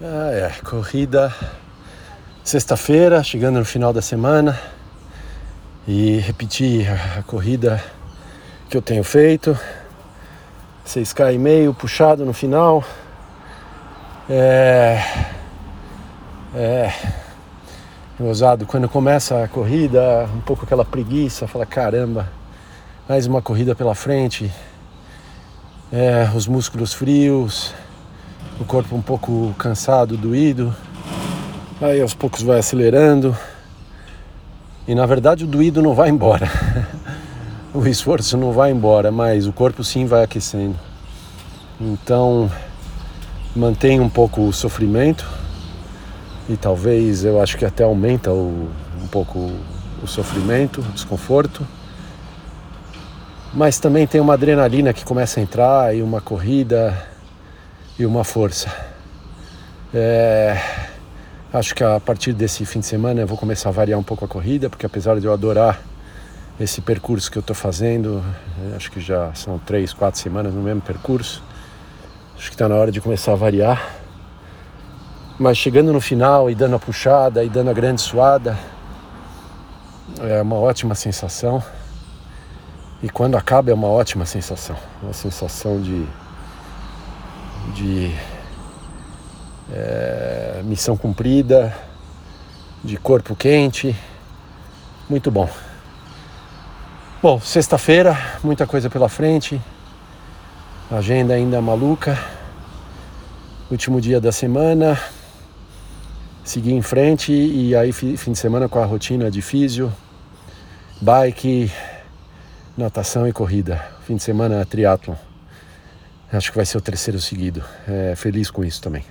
Ah, é, corrida sexta-feira, chegando no final da semana e repetir a, corrida que eu tenho feito. 6K e meio puxado no final. É. É. Ousado, quando começa a corrida, um pouco aquela preguiça, fala caramba, mais uma corrida pela frente. É, os músculos frios, o corpo um pouco cansado, doído. Aí aos poucos vai acelerando. E na verdade o doído não vai embora. o esforço não vai embora, mas o corpo sim vai aquecendo. Então mantém um pouco o sofrimento e talvez eu acho que até aumenta o, um pouco o sofrimento, o desconforto. Mas também tem uma adrenalina que começa a entrar e uma corrida e uma força. É, acho que a partir desse fim de semana eu vou começar a variar um pouco a corrida, porque apesar de eu adorar esse percurso que eu estou fazendo, é, acho que já são três, quatro semanas no mesmo percurso, acho que está na hora de começar a variar. Mas chegando no final e dando a puxada e dando a grande suada, é uma ótima sensação. E quando acaba é uma ótima sensação, uma sensação de de é, missão cumprida, de corpo quente. Muito bom. Bom, sexta-feira, muita coisa pela frente. Agenda ainda maluca. Último dia da semana. Seguir em frente e aí fim de semana com a rotina de físio, bike, natação e corrida. Fim de semana triatlon. Acho que vai ser o terceiro seguido. É, feliz com isso também.